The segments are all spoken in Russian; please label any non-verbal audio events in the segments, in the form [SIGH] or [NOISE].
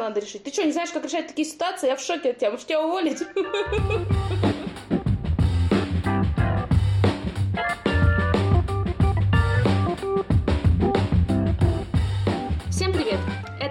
надо решить. Ты что, не знаешь, как решать такие ситуации? Я в шоке от тебя. Может, тебя уволить?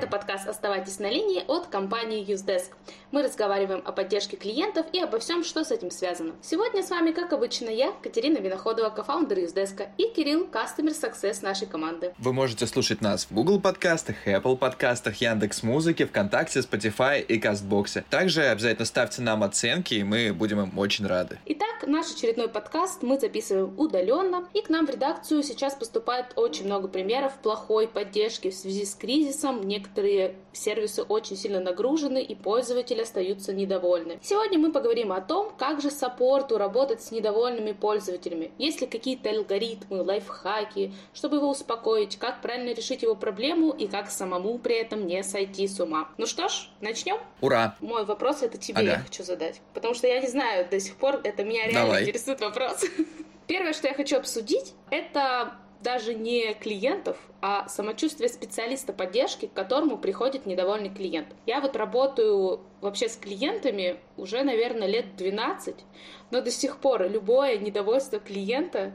подкаст «Оставайтесь на линии» от компании UseDesk. Мы разговариваем о поддержке клиентов и обо всем, что с этим связано. Сегодня с вами, как обычно, я, Катерина Виноходова, кофаундер UseDesk, и Кирилл, Customer Success нашей команды. Вы можете слушать нас в Google подкастах, Apple подкастах, Яндекс Музыке, ВКонтакте, Spotify и Кастбоксе. Также обязательно ставьте нам оценки, и мы будем им очень рады. Итак, наш очередной подкаст мы записываем удаленно, и к нам в редакцию сейчас поступает очень много примеров плохой поддержки в связи с кризисом. Некоторые сервисы очень сильно нагружены и пользователи остаются недовольны. Сегодня мы поговорим о том, как же саппорту работать с недовольными пользователями. Есть ли какие-то алгоритмы, лайфхаки, чтобы его успокоить, как правильно решить его проблему и как самому при этом не сойти с ума. Ну что ж, начнем? Ура! Мой вопрос это тебе ага. я хочу задать, потому что я не знаю до сих пор, это меня реально Давай. интересует вопрос. [LAUGHS] Первое, что я хочу обсудить, это даже не клиентов, а самочувствие специалиста поддержки, к которому приходит недовольный клиент. Я вот работаю вообще с клиентами уже, наверное, лет 12, но до сих пор любое недовольство клиента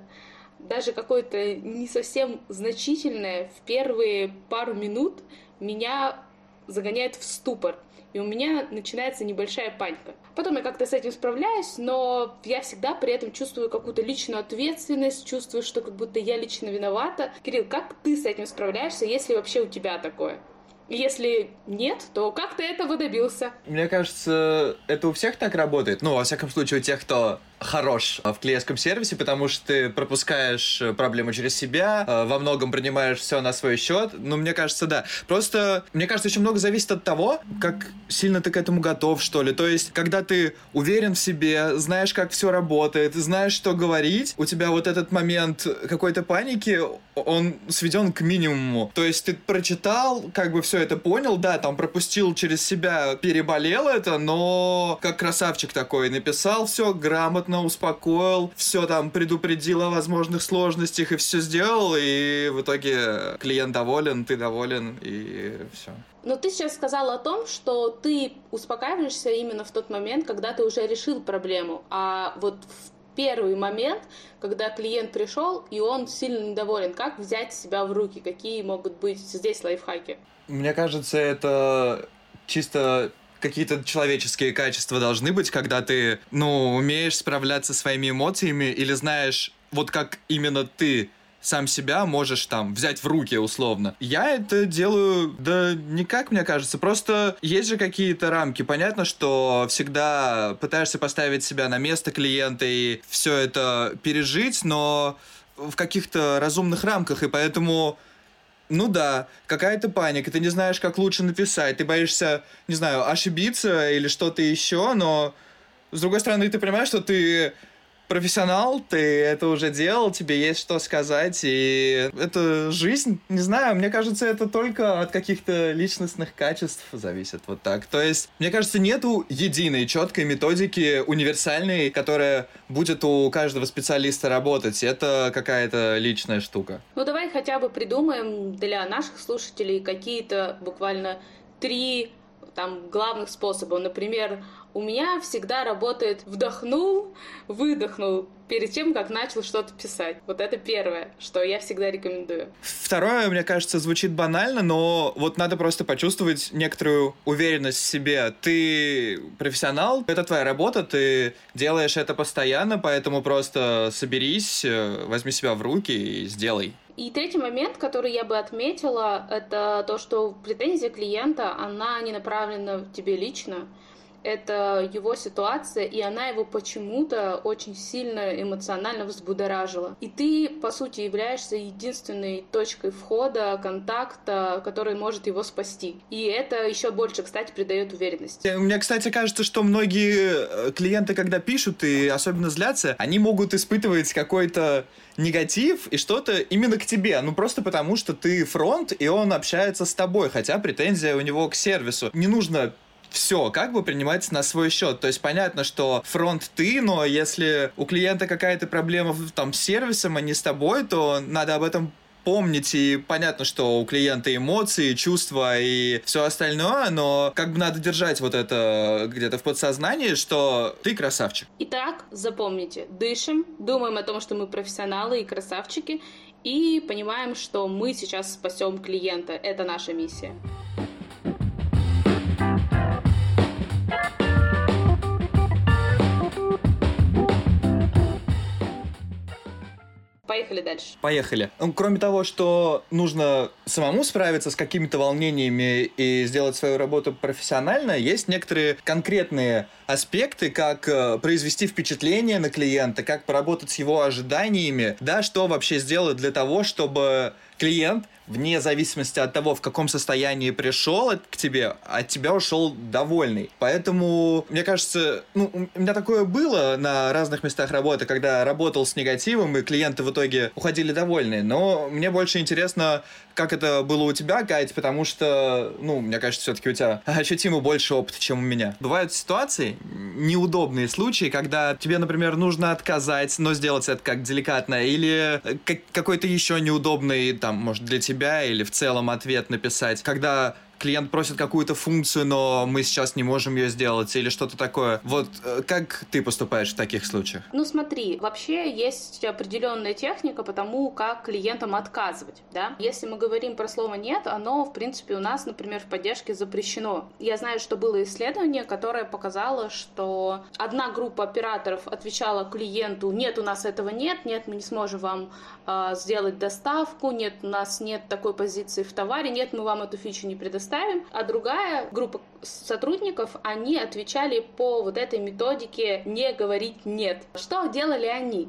даже какое-то не совсем значительное в первые пару минут меня загоняет в ступор и у меня начинается небольшая паника. Потом я как-то с этим справляюсь, но я всегда при этом чувствую какую-то личную ответственность, чувствую, что как будто я лично виновата. Кирилл, как ты с этим справляешься, если вообще у тебя такое? Если нет, то как ты этого добился? Мне кажется, это у всех так работает. Ну, во всяком случае, у тех, кто хорош в клиентском сервисе, потому что ты пропускаешь э, проблему через себя, э, во многом принимаешь все на свой счет. Ну, мне кажется, да. Просто, мне кажется, очень много зависит от того, как сильно ты к этому готов, что ли. То есть, когда ты уверен в себе, знаешь, как все работает, знаешь, что говорить, у тебя вот этот момент какой-то паники, он сведен к минимуму. То есть, ты прочитал, как бы все это понял, да, там пропустил через себя, переболел это, но как красавчик такой, написал все грамотно, грамотно успокоил, все там предупредил о возможных сложностях и все сделал, и в итоге клиент доволен, ты доволен, и все. Но ты сейчас сказал о том, что ты успокаиваешься именно в тот момент, когда ты уже решил проблему, а вот в первый момент, когда клиент пришел, и он сильно недоволен. Как взять себя в руки? Какие могут быть здесь лайфхаки? Мне кажется, это чисто какие-то человеческие качества должны быть, когда ты, ну, умеешь справляться со своими эмоциями или знаешь, вот как именно ты сам себя можешь там взять в руки условно. Я это делаю, да никак, мне кажется. Просто есть же какие-то рамки. Понятно, что всегда пытаешься поставить себя на место клиента и все это пережить, но в каких-то разумных рамках, и поэтому ну да, какая-то паника, ты не знаешь, как лучше написать, ты боишься, не знаю, ошибиться или что-то еще, но с другой стороны, ты понимаешь, что ты профессионал, ты это уже делал, тебе есть что сказать, и это жизнь, не знаю, мне кажется, это только от каких-то личностных качеств зависит, вот так. То есть, мне кажется, нету единой четкой методики универсальной, которая будет у каждого специалиста работать. Это какая-то личная штука. Ну, давай хотя бы придумаем для наших слушателей какие-то буквально три там главных способов. Например, у меня всегда работает вдохнул, выдохнул перед тем, как начал что-то писать. Вот это первое, что я всегда рекомендую. Второе, мне кажется, звучит банально, но вот надо просто почувствовать некоторую уверенность в себе. Ты профессионал, это твоя работа, ты делаешь это постоянно, поэтому просто соберись, э, возьми себя в руки и сделай. И третий момент, который я бы отметила, это то, что претензия клиента, она не направлена в тебе лично, это его ситуация, и она его почему-то очень сильно эмоционально взбудоражила. И ты, по сути, являешься единственной точкой входа, контакта, который может его спасти. И это еще больше, кстати, придает уверенности. Мне, кстати, кажется, что многие э, клиенты, когда пишут и особенно злятся, они могут испытывать какой-то негатив и что-то именно к тебе. Ну, просто потому, что ты фронт, и он общается с тобой, хотя претензия у него к сервису. Не нужно все как бы принимать на свой счет. То есть понятно, что фронт ты, но если у клиента какая-то проблема там с сервисом, а не с тобой, то надо об этом помнить, и понятно, что у клиента эмоции, чувства и все остальное, но как бы надо держать вот это где-то в подсознании, что ты красавчик. Итак, запомните, дышим, думаем о том, что мы профессионалы и красавчики, и понимаем, что мы сейчас спасем клиента. Это наша миссия. Поехали дальше. Поехали. Ну, кроме того, что нужно самому справиться с какими-то волнениями и сделать свою работу профессионально, есть некоторые конкретные аспекты, как э, произвести впечатление на клиента, как поработать с его ожиданиями, да, что вообще сделать для того, чтобы клиент вне зависимости от того, в каком состоянии пришел к тебе, от тебя ушел довольный. Поэтому, мне кажется, ну, у меня такое было на разных местах работы, когда работал с негативом, и клиенты в итоге уходили довольные. Но мне больше интересно, как это было у тебя, Кать, потому что, ну, мне кажется, все-таки у тебя [LAUGHS] ощутимо больше опыта, чем у меня. Бывают ситуации, неудобные случаи, когда тебе, например, нужно отказать, но сделать это как деликатно, или какой-то еще неудобный, там, может, для тебя, или в целом ответ написать, когда клиент просит какую-то функцию, но мы сейчас не можем ее сделать или что-то такое. Вот э, как ты поступаешь в таких случаях? Ну смотри, вообще есть определенная техника по тому, как клиентам отказывать, да. Если мы говорим про слово «нет», оно, в принципе, у нас, например, в поддержке запрещено. Я знаю, что было исследование, которое показало, что одна группа операторов отвечала клиенту «нет, у нас этого нет, нет, мы не сможем вам э, сделать доставку, нет, у нас нет такой позиции в товаре, нет, мы вам эту фичу не предоставим, ставим, а другая группа сотрудников, они отвечали по вот этой методике не говорить нет. Что делали они?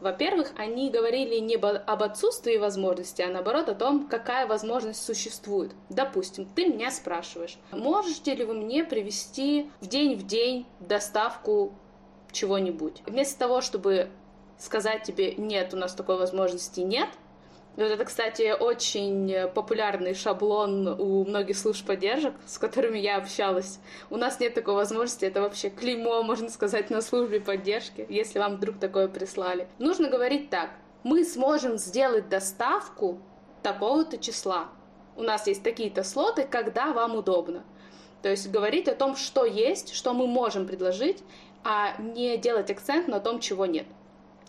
Во-первых, они говорили не об отсутствии возможности, а наоборот о том, какая возможность существует. Допустим, ты меня спрашиваешь, можете ли вы мне привести в день в день доставку чего-нибудь? Вместо того, чтобы сказать тебе, нет, у нас такой возможности нет, вот это, кстати, очень популярный шаблон у многих служб поддержек, с которыми я общалась. У нас нет такой возможности, это вообще клеймо, можно сказать, на службе поддержки, если вам вдруг такое прислали. Нужно говорить так, мы сможем сделать доставку такого-то числа. У нас есть такие-то слоты, когда вам удобно. То есть говорить о том, что есть, что мы можем предложить, а не делать акцент на том, чего нет.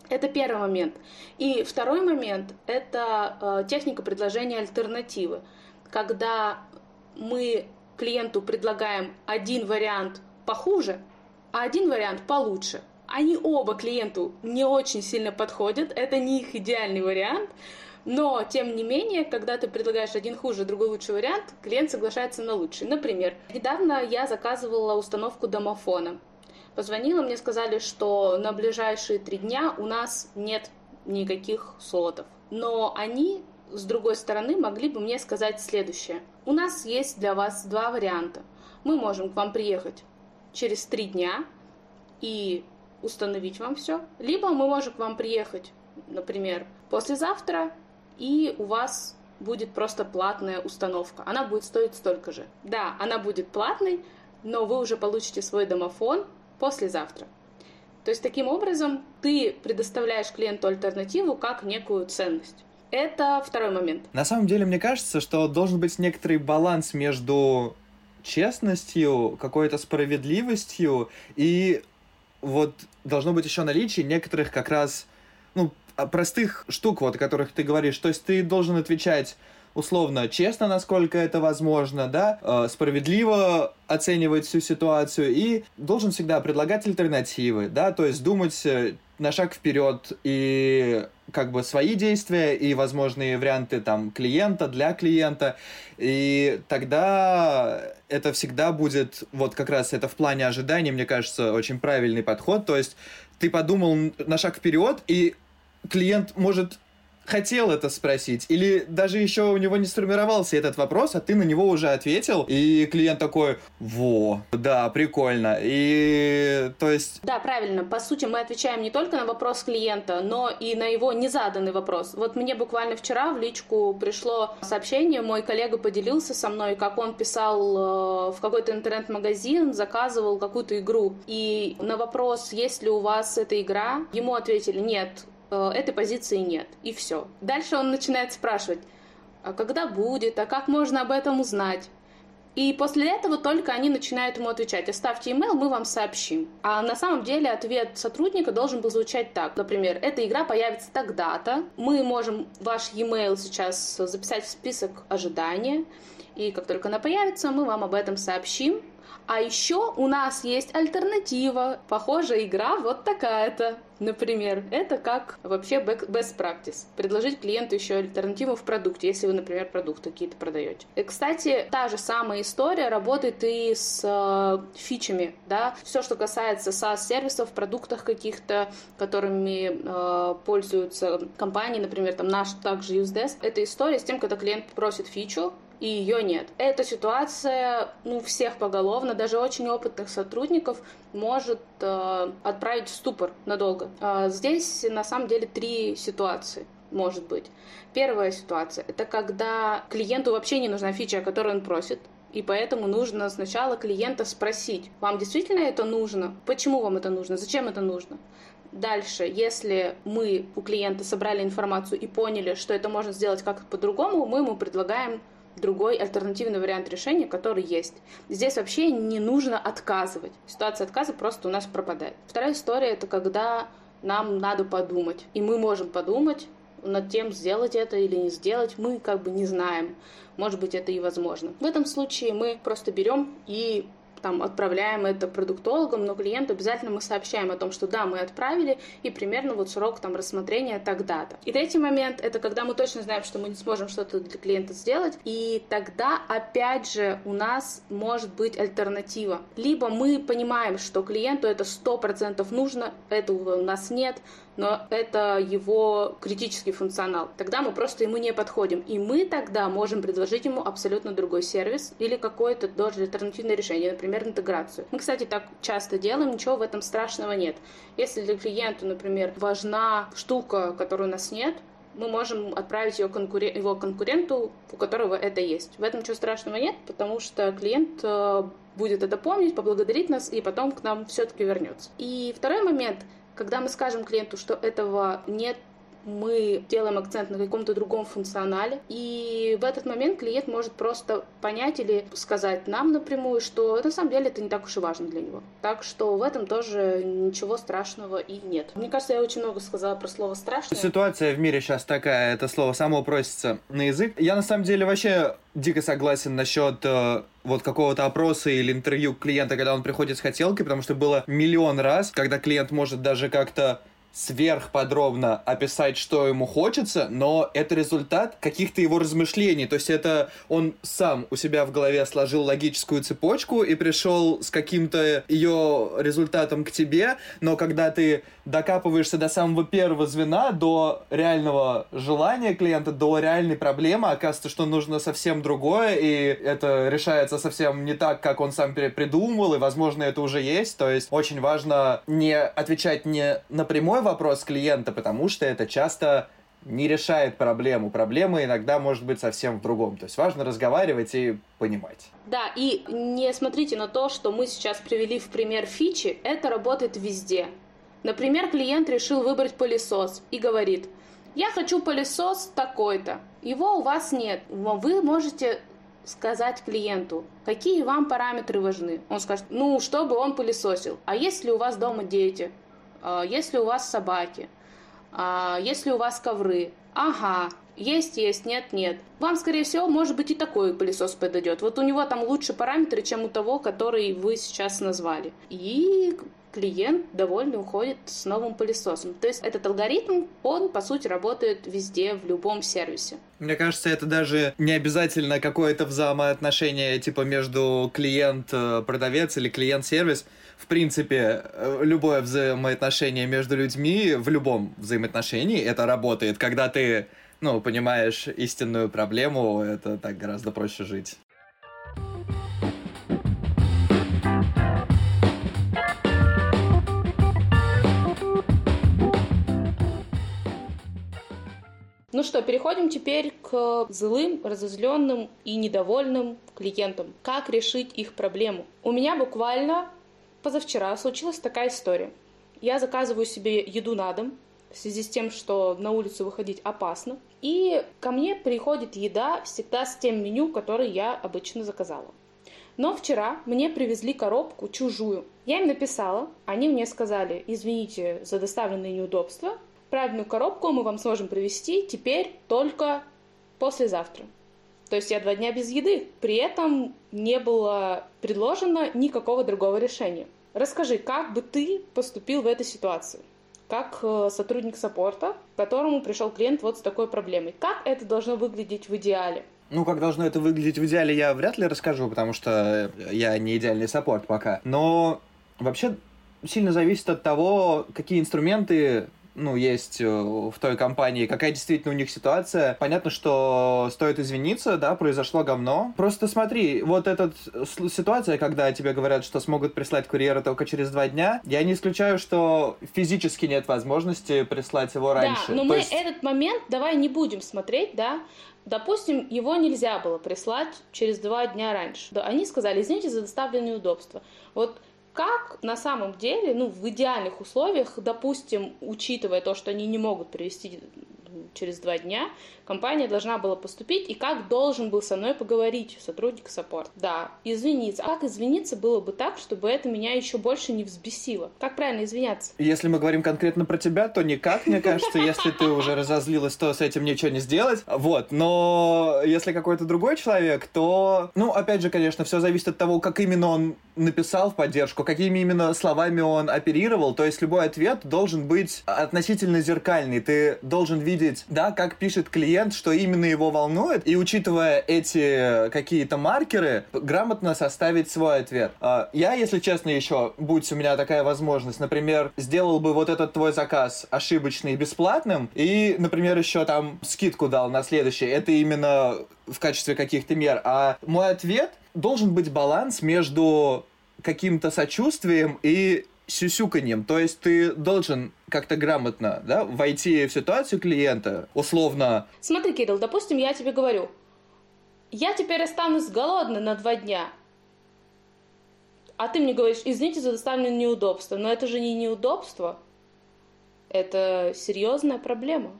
Это первый момент. И второй момент – это э, техника предложения альтернативы. Когда мы клиенту предлагаем один вариант похуже, а один вариант получше. Они оба клиенту не очень сильно подходят, это не их идеальный вариант, но, тем не менее, когда ты предлагаешь один хуже, другой лучший вариант, клиент соглашается на лучший. Например, недавно я заказывала установку домофона. Позвонила, мне сказали, что на ближайшие три дня у нас нет никаких слотов. Но они, с другой стороны, могли бы мне сказать следующее. У нас есть для вас два варианта. Мы можем к вам приехать через три дня и установить вам все. Либо мы можем к вам приехать, например, послезавтра, и у вас будет просто платная установка. Она будет стоить столько же. Да, она будет платной, но вы уже получите свой домофон, послезавтра. То есть таким образом ты предоставляешь клиенту альтернативу как некую ценность. Это второй момент. На самом деле, мне кажется, что должен быть некоторый баланс между честностью, какой-то справедливостью и вот должно быть еще наличие некоторых как раз ну, простых штук, вот, о которых ты говоришь. То есть ты должен отвечать условно честно, насколько это возможно, да, э, справедливо оценивать всю ситуацию и должен всегда предлагать альтернативы, да, то есть думать э, на шаг вперед и как бы свои действия и возможные варианты там клиента для клиента. И тогда это всегда будет, вот как раз это в плане ожиданий, мне кажется, очень правильный подход. То есть ты подумал на шаг вперед, и клиент может хотел это спросить, или даже еще у него не сформировался этот вопрос, а ты на него уже ответил, и клиент такой, во, да, прикольно, и то есть... Да, правильно, по сути мы отвечаем не только на вопрос клиента, но и на его незаданный вопрос. Вот мне буквально вчера в личку пришло сообщение, мой коллега поделился со мной, как он писал э, в какой-то интернет-магазин, заказывал какую-то игру, и на вопрос, есть ли у вас эта игра, ему ответили, нет, этой позиции нет, и все. Дальше он начинает спрашивать, а когда будет, а как можно об этом узнать? И после этого только они начинают ему отвечать. Оставьте email, мы вам сообщим. А на самом деле ответ сотрудника должен был звучать так. Например, эта игра появится тогда-то. Мы можем ваш e-mail сейчас записать в список ожидания. И как только она появится, мы вам об этом сообщим. А еще у нас есть альтернатива. Похожая игра вот такая-то. Например, это как вообще best practice. Предложить клиенту еще альтернативу в продукте, если вы, например, продукты какие-то продаете. И, кстати, та же самая история работает и с э, фичами, да. Все, что касается SaaS-сервисов, продуктах каких-то, которыми э, пользуются компании, например, там наш также UseDesk, это история с тем, когда клиент просит фичу, и ее нет. Эта ситуация, ну, всех поголовно, даже очень опытных сотрудников может э, отправить в ступор надолго. Э, здесь на самом деле три ситуации может быть. Первая ситуация — это когда клиенту вообще не нужна фича, о которой он просит, и поэтому нужно сначала клиента спросить, вам действительно это нужно? Почему вам это нужно? Зачем это нужно? Дальше, если мы у клиента собрали информацию и поняли, что это можно сделать как-то по-другому, мы ему предлагаем другой альтернативный вариант решения, который есть. Здесь вообще не нужно отказывать. Ситуация отказа просто у нас пропадает. Вторая история — это когда нам надо подумать. И мы можем подумать над тем, сделать это или не сделать. Мы как бы не знаем. Может быть, это и возможно. В этом случае мы просто берем и там отправляем это продуктологам, но клиенту обязательно мы сообщаем о том, что да, мы отправили, и примерно вот срок там рассмотрения тогда-то. И третий момент — это когда мы точно знаем, что мы не сможем что-то для клиента сделать, и тогда опять же у нас может быть альтернатива. Либо мы понимаем, что клиенту это 100% нужно, этого у нас нет, но это его критический функционал. Тогда мы просто ему не подходим. И мы тогда можем предложить ему абсолютно другой сервис или какое-то даже альтернативное решение, например, интеграцию. Мы, кстати, так часто делаем, ничего в этом страшного нет. Если для клиента, например, важна штука, которой у нас нет, мы можем отправить ее конкурен... его конкуренту, у которого это есть. В этом ничего страшного нет, потому что клиент э, будет это помнить, поблагодарить нас и потом к нам все-таки вернется. И второй момент, когда мы скажем клиенту, что этого нет, мы делаем акцент на каком-то другом функционале, и в этот момент клиент может просто понять или сказать нам напрямую, что на самом деле это не так уж и важно для него. Так что в этом тоже ничего страшного и нет. Мне кажется, я очень много сказала про слово страшное. Ситуация в мире сейчас такая, это слово само просится на язык. Я на самом деле вообще дико согласен насчет э, вот какого-то опроса или интервью клиента, когда он приходит с хотелкой, потому что было миллион раз, когда клиент может даже как-то сверхподробно описать, что ему хочется, но это результат каких-то его размышлений. То есть это он сам у себя в голове сложил логическую цепочку и пришел с каким-то ее результатом к тебе, но когда ты докапываешься до самого первого звена, до реального желания клиента, до реальной проблемы, оказывается, что нужно совсем другое, и это решается совсем не так, как он сам придумывал, и, возможно, это уже есть. То есть очень важно не отвечать не на прямой вопрос клиента, потому что это часто не решает проблему. Проблема иногда может быть совсем в другом. То есть важно разговаривать и понимать. Да, и не смотрите на то, что мы сейчас привели в пример фичи. Это работает везде. Например, клиент решил выбрать пылесос и говорит, я хочу пылесос такой-то. Его у вас нет. Вы можете сказать клиенту, какие вам параметры важны. Он скажет, ну, чтобы он пылесосил. А если у вас дома дети? А если у вас собаки? А если у вас ковры? Ага, есть, есть, нет, нет. Вам, скорее всего, может быть и такой пылесос подойдет. Вот у него там лучше параметры, чем у того, который вы сейчас назвали. И клиент довольно уходит с новым пылесосом. То есть этот алгоритм, он, по сути, работает везде, в любом сервисе. Мне кажется, это даже не обязательно какое-то взаимоотношение типа между клиент-продавец или клиент-сервис. В принципе, э, любое взаимоотношение между людьми, в любом взаимоотношении это работает. Когда ты, ну, понимаешь истинную проблему, это так гораздо проще жить. Ну что, переходим теперь к злым, разозленным и недовольным клиентам. Как решить их проблему? У меня буквально позавчера случилась такая история. Я заказываю себе еду на дом, в связи с тем, что на улицу выходить опасно. И ко мне приходит еда всегда с тем меню, которое я обычно заказала. Но вчера мне привезли коробку чужую. Я им написала, они мне сказали, извините за доставленные неудобства, правильную коробку мы вам сможем привезти теперь только послезавтра. То есть я два дня без еды. При этом не было предложено никакого другого решения. Расскажи, как бы ты поступил в этой ситуации? Как э, сотрудник саппорта, к которому пришел клиент вот с такой проблемой. Как это должно выглядеть в идеале? Ну, как должно это выглядеть в идеале, я вряд ли расскажу, потому что я не идеальный саппорт пока. Но вообще сильно зависит от того, какие инструменты ну, есть э, в той компании, какая действительно у них ситуация. Понятно, что стоит извиниться, да, произошло говно. Просто смотри, вот эта ситуация, когда тебе говорят, что смогут прислать курьера только через два дня, я не исключаю, что физически нет возможности прислать его раньше. Да, но То мы есть... этот момент давай не будем смотреть, да, Допустим, его нельзя было прислать через два дня раньше. Они сказали, извините за доставленные удобства. Вот как на самом деле, ну, в идеальных условиях, допустим, учитывая то, что они не могут привести через два дня, компания должна была поступить, и как должен был со мной поговорить сотрудник саппорт. Да, извиниться. А как извиниться было бы так, чтобы это меня еще больше не взбесило? Как правильно извиняться? Если мы говорим конкретно про тебя, то никак, мне кажется. Если ты уже разозлилась, то с этим ничего не сделать. Вот, но если какой-то другой человек, то, ну, опять же, конечно, все зависит от того, как именно он написал в поддержку, какими именно словами он оперировал. То есть любой ответ должен быть относительно зеркальный. Ты должен видеть, да, как пишет клиент, что именно его волнует, и учитывая эти какие-то маркеры, грамотно составить свой ответ. А, я, если честно, еще, будь у меня такая возможность, например, сделал бы вот этот твой заказ ошибочный бесплатным, и, например, еще там скидку дал на следующий. Это именно в качестве каких-то мер. А мой ответ должен быть баланс между каким-то сочувствием и сюсюканьем. То есть ты должен как-то грамотно да, войти в ситуацию клиента, условно. Смотри, Кирилл, допустим, я тебе говорю, я теперь останусь голодной на два дня. А ты мне говоришь, извините за доставленное неудобство. Но это же не неудобство. Это серьезная проблема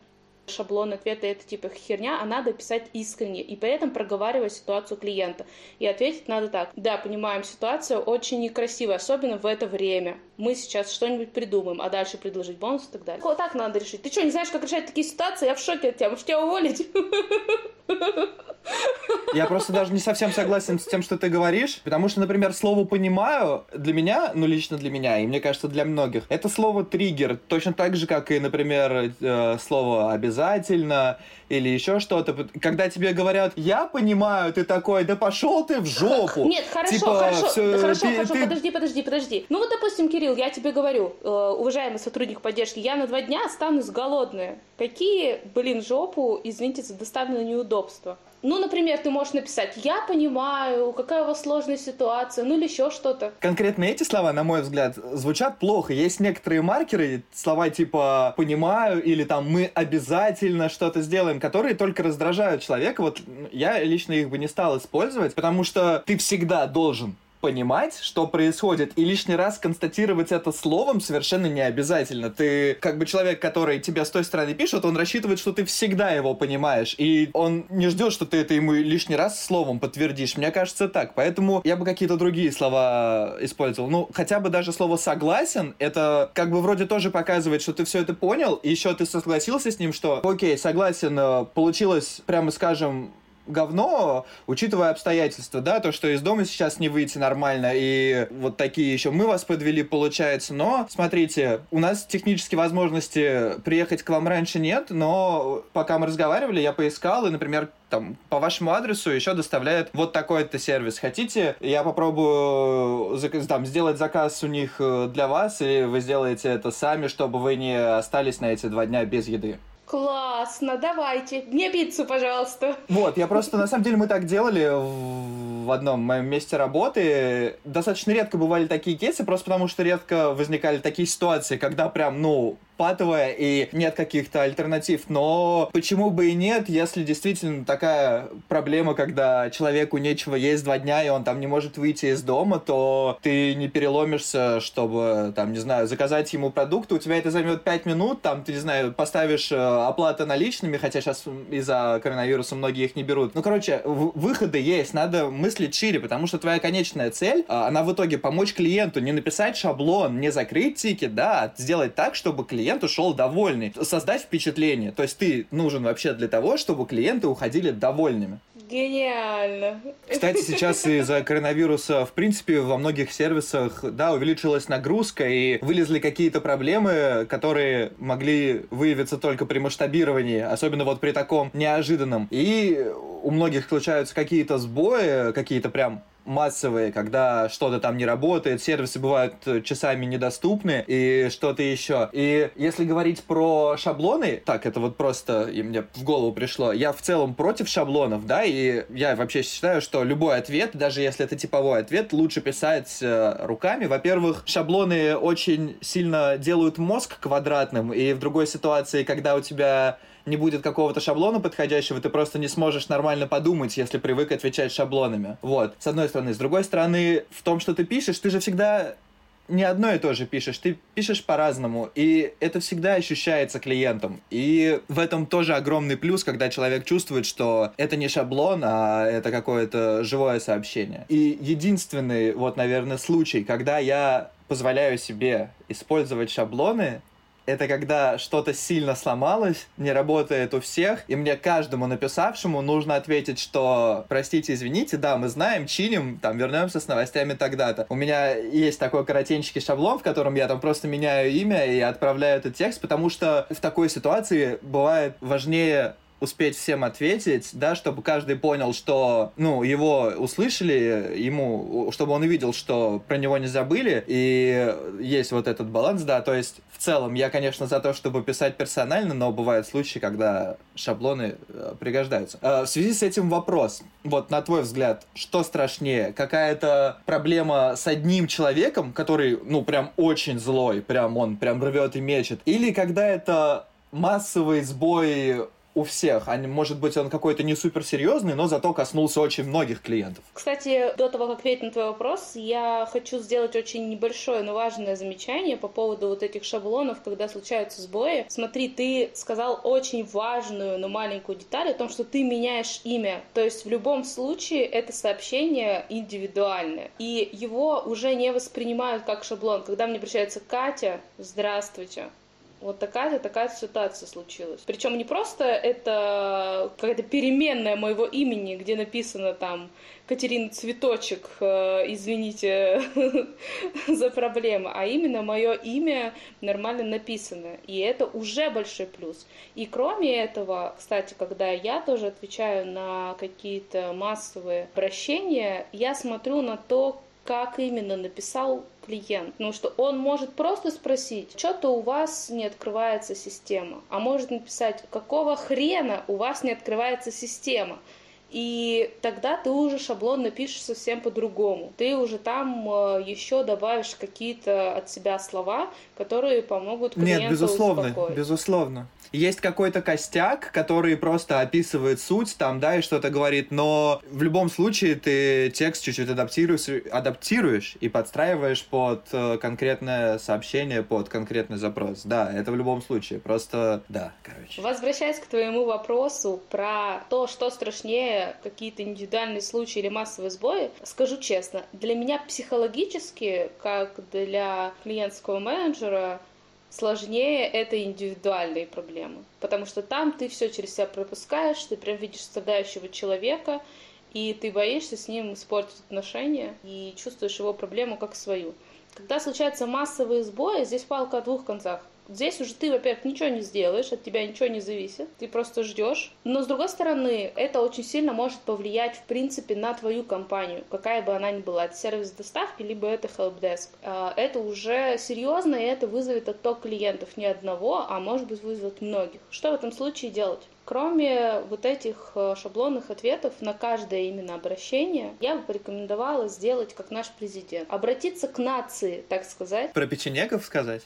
шаблон ответа это типа херня, а надо писать искренне и при этом проговаривать ситуацию клиента. И ответить надо так. Да, понимаем, ситуация очень некрасивая, особенно в это время. Мы сейчас что-нибудь придумаем, а дальше предложить бонус и так далее. Вот так надо решить. Ты что, не знаешь, как решать такие ситуации? Я в шоке от тебя. Может, тебя уволить? [LAUGHS] Я просто даже не совсем согласен с тем, что ты говоришь, потому что, например, слово «понимаю» для меня, ну, лично для меня, и мне кажется, для многих, это слово «триггер», точно так же, как и, например, э, слово «обязательно», или еще что-то. Когда тебе говорят, я понимаю, ты такой, да пошел ты в жопу. Нет, хорошо, типа, хорошо, все, хорошо, ты, хорошо, ты... подожди, подожди, подожди. Ну вот, допустим, Кирилл, я тебе говорю, э, уважаемый сотрудник поддержки, я на два дня останусь голодная. Какие, блин, жопу, извините за доставленное неудобство. Ну, например, ты можешь написать «Я понимаю, какая у вас сложная ситуация», ну или еще что-то. Конкретно эти слова, на мой взгляд, звучат плохо. Есть некоторые маркеры, слова типа «понимаю» или там «мы обязательно что-то сделаем», которые только раздражают человека. Вот я лично их бы не стал использовать, потому что ты всегда должен понимать, что происходит, и лишний раз констатировать это словом совершенно не обязательно. Ты как бы человек, который тебя с той стороны пишет, он рассчитывает, что ты всегда его понимаешь, и он не ждет, что ты это ему лишний раз словом подтвердишь. Мне кажется так. Поэтому я бы какие-то другие слова использовал. Ну, хотя бы даже слово «согласен», это как бы вроде тоже показывает, что ты все это понял, и еще ты согласился с ним, что окей, согласен, э, получилось, прямо скажем, говно, учитывая обстоятельства, да, то, что из дома сейчас не выйти нормально, и вот такие еще мы вас подвели, получается, но, смотрите, у нас технические возможности приехать к вам раньше нет, но пока мы разговаривали, я поискал, и, например, там, по вашему адресу еще доставляет вот такой-то сервис. Хотите, я попробую там, сделать заказ у них э, для вас, или вы сделаете это сами, чтобы вы не остались на эти два дня без еды? Классно, давайте. Мне пиццу, пожалуйста. Вот, я просто, на самом деле, мы так делали в одном моем месте работы. Достаточно редко бывали такие кейсы, просто потому что редко возникали такие ситуации, когда прям, ну, патовая и нет каких-то альтернатив. Но почему бы и нет, если действительно такая проблема, когда человеку нечего есть два дня, и он там не может выйти из дома, то ты не переломишься, чтобы, там, не знаю, заказать ему продукты, у тебя это займет пять минут, там, ты, не знаю, поставишь э, оплату наличными, хотя сейчас из-за коронавируса многие их не берут. Ну, короче, выходы есть, надо мыслить шире, потому что твоя конечная цель, а, она в итоге помочь клиенту, не написать шаблон, не закрыть тикет, да, а сделать так, чтобы клиент клиент ушел довольный. Создать впечатление. То есть ты нужен вообще для того, чтобы клиенты уходили довольными. Гениально. Кстати, сейчас из-за коронавируса, в принципе, во многих сервисах, да, увеличилась нагрузка и вылезли какие-то проблемы, которые могли выявиться только при масштабировании, особенно вот при таком неожиданном. И у многих случаются какие-то сбои, какие-то прям массовые, когда что-то там не работает, сервисы бывают э, часами недоступны и что-то еще. И если говорить про шаблоны, так, это вот просто и мне в голову пришло, я в целом против шаблонов, да, и я вообще считаю, что любой ответ, даже если это типовой ответ, лучше писать э, руками. Во-первых, шаблоны очень сильно делают мозг квадратным, и в другой ситуации, когда у тебя не будет какого-то шаблона подходящего, ты просто не сможешь нормально подумать, если привык отвечать шаблонами. Вот, с одной стороны. С другой стороны, в том, что ты пишешь, ты же всегда не одно и то же пишешь, ты пишешь по-разному, и это всегда ощущается клиентом. И в этом тоже огромный плюс, когда человек чувствует, что это не шаблон, а это какое-то живое сообщение. И единственный, вот, наверное, случай, когда я позволяю себе использовать шаблоны, это когда что-то сильно сломалось, не работает у всех, и мне каждому написавшему нужно ответить, что простите, извините, да, мы знаем, чиним, там, вернемся с новостями тогда-то. У меня есть такой коротенький шаблон, в котором я там просто меняю имя и отправляю этот текст, потому что в такой ситуации бывает важнее успеть всем ответить, да, чтобы каждый понял, что, ну, его услышали, ему, чтобы он увидел, что про него не забыли, и есть вот этот баланс, да, то есть в целом я, конечно, за то, чтобы писать персонально, но бывают случаи, когда шаблоны э, пригождаются. Э, в связи с этим вопрос, вот на твой взгляд, что страшнее, какая-то проблема с одним человеком, который, ну, прям очень злой, прям он прям рвет и мечет, или когда это массовый сбой у всех. А может быть, он какой-то не суперсерьезный, но зато коснулся очень многих клиентов. Кстати, до того, как ответить на твой вопрос, я хочу сделать очень небольшое, но важное замечание по поводу вот этих шаблонов, когда случаются сбои. Смотри, ты сказал очень важную, но маленькую деталь о том, что ты меняешь имя. То есть в любом случае это сообщение индивидуальное. И его уже не воспринимают как шаблон. Когда мне обращается Катя, здравствуйте, вот такая-то такая ситуация случилась. Причем не просто это какая-то переменная моего имени, где написано там Катерина Цветочек, э, извините [LAUGHS] за проблему, а именно мое имя нормально написано. И это уже большой плюс. И кроме этого, кстати, когда я тоже отвечаю на какие-то массовые обращения, я смотрю на то, как именно написал клиент. Потому что он может просто спросить, что-то у вас не открывается система. А может написать, какого хрена у вас не открывается система. И тогда ты уже шаблон напишешь совсем по-другому. Ты уже там э, еще добавишь какие-то от себя слова, которые помогут клиенту Нет, безусловно, успокоить. безусловно есть какой-то костяк, который просто описывает суть там, да, и что-то говорит, но в любом случае ты текст чуть-чуть адаптируешь, адаптируешь и подстраиваешь под э, конкретное сообщение, под конкретный запрос. Да, это в любом случае, просто да, короче. Возвращаясь к твоему вопросу про то, что страшнее, какие-то индивидуальные случаи или массовые сбои, скажу честно, для меня психологически, как для клиентского менеджера, Сложнее это индивидуальные проблемы, потому что там ты все через себя пропускаешь, ты прям видишь страдающего человека, и ты боишься с ним испортить отношения и чувствуешь его проблему как свою. Когда случаются массовые сбои, здесь палка о двух концах. Здесь уже ты, во-первых, ничего не сделаешь, от тебя ничего не зависит, ты просто ждешь. Но с другой стороны, это очень сильно может повлиять, в принципе, на твою компанию, какая бы она ни была, это сервис доставки, либо это helpdesk. А, это уже серьезно, и это вызовет отток клиентов не одного, а может быть вызовет многих. Что в этом случае делать? Кроме вот этих э, шаблонных ответов на каждое именно обращение, я бы порекомендовала сделать как наш президент. Обратиться к нации, так сказать. Про печенегов сказать?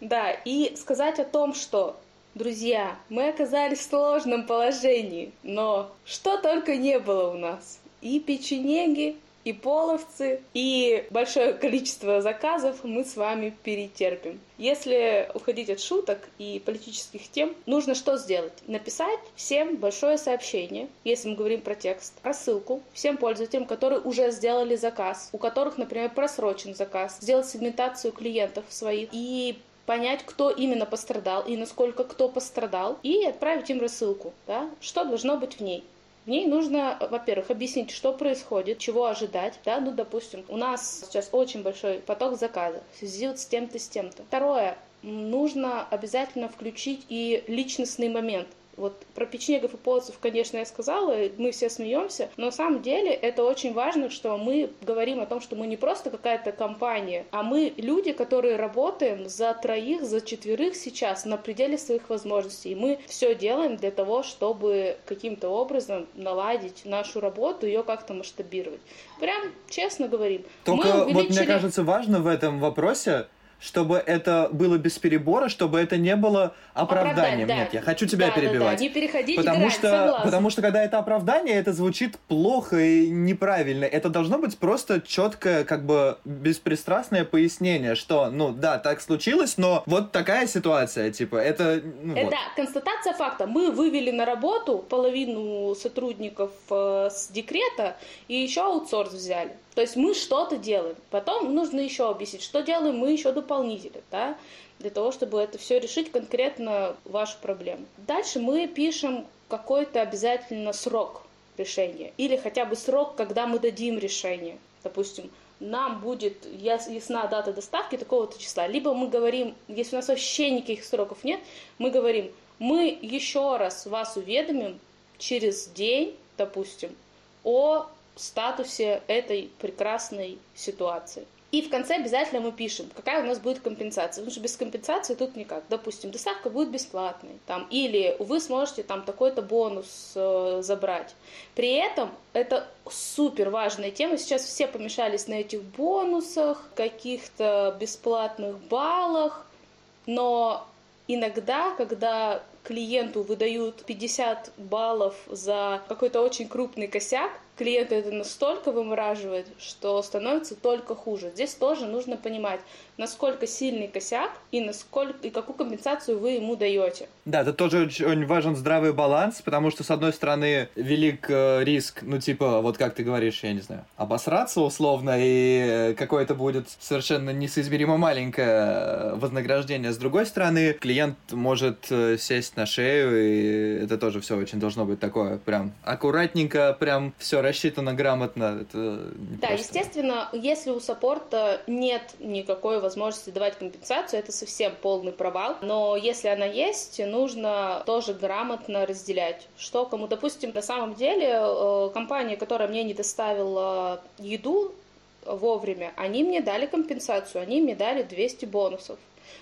Да, и сказать о том, что Друзья, мы оказались в сложном положении, но что только не было у нас. И печенеги, и половцы, и большое количество заказов мы с вами перетерпим. Если уходить от шуток и политических тем, нужно что сделать? Написать всем большое сообщение, если мы говорим про текст, рассылку всем пользователям, которые уже сделали заказ, у которых, например, просрочен заказ, сделать сегментацию клиентов своих и понять, кто именно пострадал и насколько кто пострадал, и отправить им рассылку. Да? Что должно быть в ней? В ней нужно, во-первых, объяснить, что происходит, чего ожидать. Да? Ну, допустим, у нас сейчас очень большой поток заказов в связи с тем-то, с тем-то. Второе, нужно обязательно включить и личностный момент. Вот про печенегов и полоцев, конечно, я сказала, мы все смеемся, но на самом деле это очень важно, что мы говорим о том, что мы не просто какая-то компания, а мы люди, которые работаем за троих, за четверых сейчас на пределе своих возможностей. И мы все делаем для того, чтобы каким-то образом наладить нашу работу, ее как-то масштабировать. Прям честно говорим. Только увеличили... вот мне кажется важно в этом вопросе, чтобы это было без перебора, чтобы это не было оправданием. да. Нет, я хочу тебя да, перебивать. Да, да. Не переходите потому грань, что, согласна. Потому что когда это оправдание, это звучит плохо и неправильно. Это должно быть просто четкое, как бы беспристрастное пояснение, что, ну да, так случилось, но вот такая ситуация, типа, это... Ну, это вот. констатация факта. Мы вывели на работу половину сотрудников э, с декрета и еще аутсорс взяли. То есть мы что-то делаем. Потом нужно еще объяснить, что делаем мы еще дополнительно, да, для того, чтобы это все решить конкретно вашу проблему. Дальше мы пишем какой-то обязательно срок решения или хотя бы срок, когда мы дадим решение. Допустим, нам будет ясна дата доставки такого-то числа. Либо мы говорим, если у нас вообще никаких сроков нет, мы говорим, мы еще раз вас уведомим через день, допустим, о статусе этой прекрасной ситуации. И в конце обязательно мы пишем, какая у нас будет компенсация. Потому что без компенсации тут никак. Допустим, доставка будет бесплатной. Там, или вы сможете там такой-то бонус э, забрать. При этом это супер важная тема. Сейчас все помешались на этих бонусах, каких-то бесплатных баллах. Но иногда, когда клиенту выдают 50 баллов за какой-то очень крупный косяк, клиента это настолько вымораживает, что становится только хуже. Здесь тоже нужно понимать, насколько сильный косяк и насколько и какую компенсацию вы ему даете. Да, это тоже очень важен здравый баланс, потому что, с одной стороны, велик э, риск, ну, типа, вот как ты говоришь, я не знаю, обосраться условно, и какое-то будет совершенно несоизмеримо маленькое вознаграждение. С другой стороны, клиент может э, сесть на шею, и это тоже все очень должно быть такое прям аккуратненько, прям все рассчитано грамотно. Это да, просто... естественно, если у саппорта нет никакой возможности возможности давать компенсацию, это совсем полный провал. Но если она есть, нужно тоже грамотно разделять, что кому. Допустим, на самом деле э, компания, которая мне не доставила еду вовремя, они мне дали компенсацию, они мне дали 200 бонусов.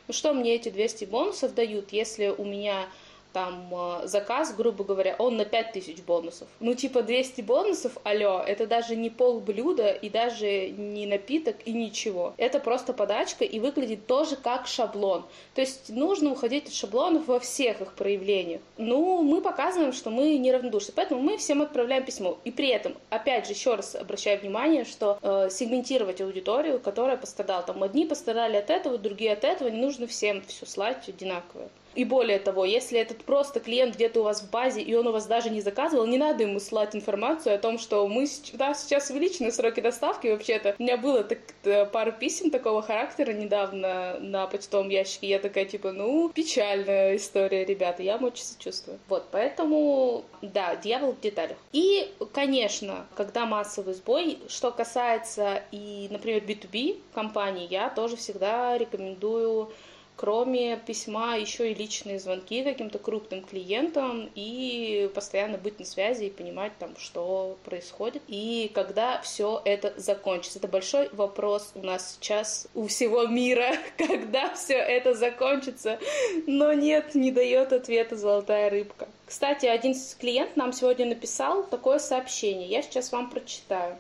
Ну что мне эти 200 бонусов дают, если у меня там э, заказ, грубо говоря, он на 5000 бонусов. Ну, типа 200 бонусов, алло, это даже не пол блюда и даже не напиток и ничего. Это просто подачка и выглядит тоже как шаблон. То есть нужно уходить от шаблонов во всех их проявлениях. Ну, мы показываем, что мы неравнодушны, поэтому мы всем отправляем письмо. И при этом, опять же, еще раз обращаю внимание, что э, сегментировать аудиторию, которая пострадала. Там одни пострадали от этого, другие от этого, не нужно всем все слать одинаково. И более того, если этот просто клиент где-то у вас в базе, и он у вас даже не заказывал, не надо ему слать информацию о том, что мы да, сейчас увеличены сроки доставки. Вообще-то у меня было так, э, пару писем такого характера недавно на почтовом ящике. Я такая, типа, ну, печальная история, ребята, я вам очень сочувствую. Вот, поэтому, да, дьявол в деталях. И, конечно, когда массовый сбой, что касается и, например, B2B компаний, я тоже всегда рекомендую кроме письма, еще и личные звонки каким-то крупным клиентам и постоянно быть на связи и понимать там, что происходит. И когда все это закончится. Это большой вопрос у нас сейчас у всего мира, [LAUGHS] когда все это закончится. Но нет, не дает ответа золотая рыбка. Кстати, один клиент нам сегодня написал такое сообщение. Я сейчас вам прочитаю.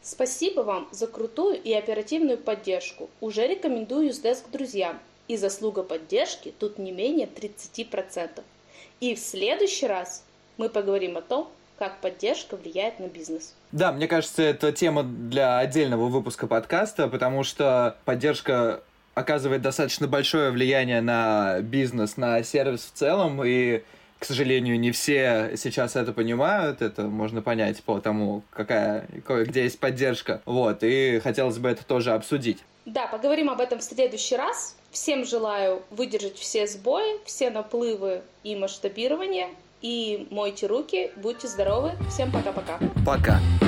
Спасибо вам за крутую и оперативную поддержку. Уже рекомендую Юздеск друзьям. И заслуга поддержки тут не менее 30%. И в следующий раз мы поговорим о том, как поддержка влияет на бизнес. Да, мне кажется, это тема для отдельного выпуска подкаста, потому что поддержка оказывает достаточно большое влияние на бизнес, на сервис в целом, и к сожалению, не все сейчас это понимают, это можно понять по тому, какая, где есть поддержка. Вот, и хотелось бы это тоже обсудить. Да, поговорим об этом в следующий раз. Всем желаю выдержать все сбои, все наплывы и масштабирование. И мойте руки, будьте здоровы. Всем пока-пока. Пока. -пока. пока.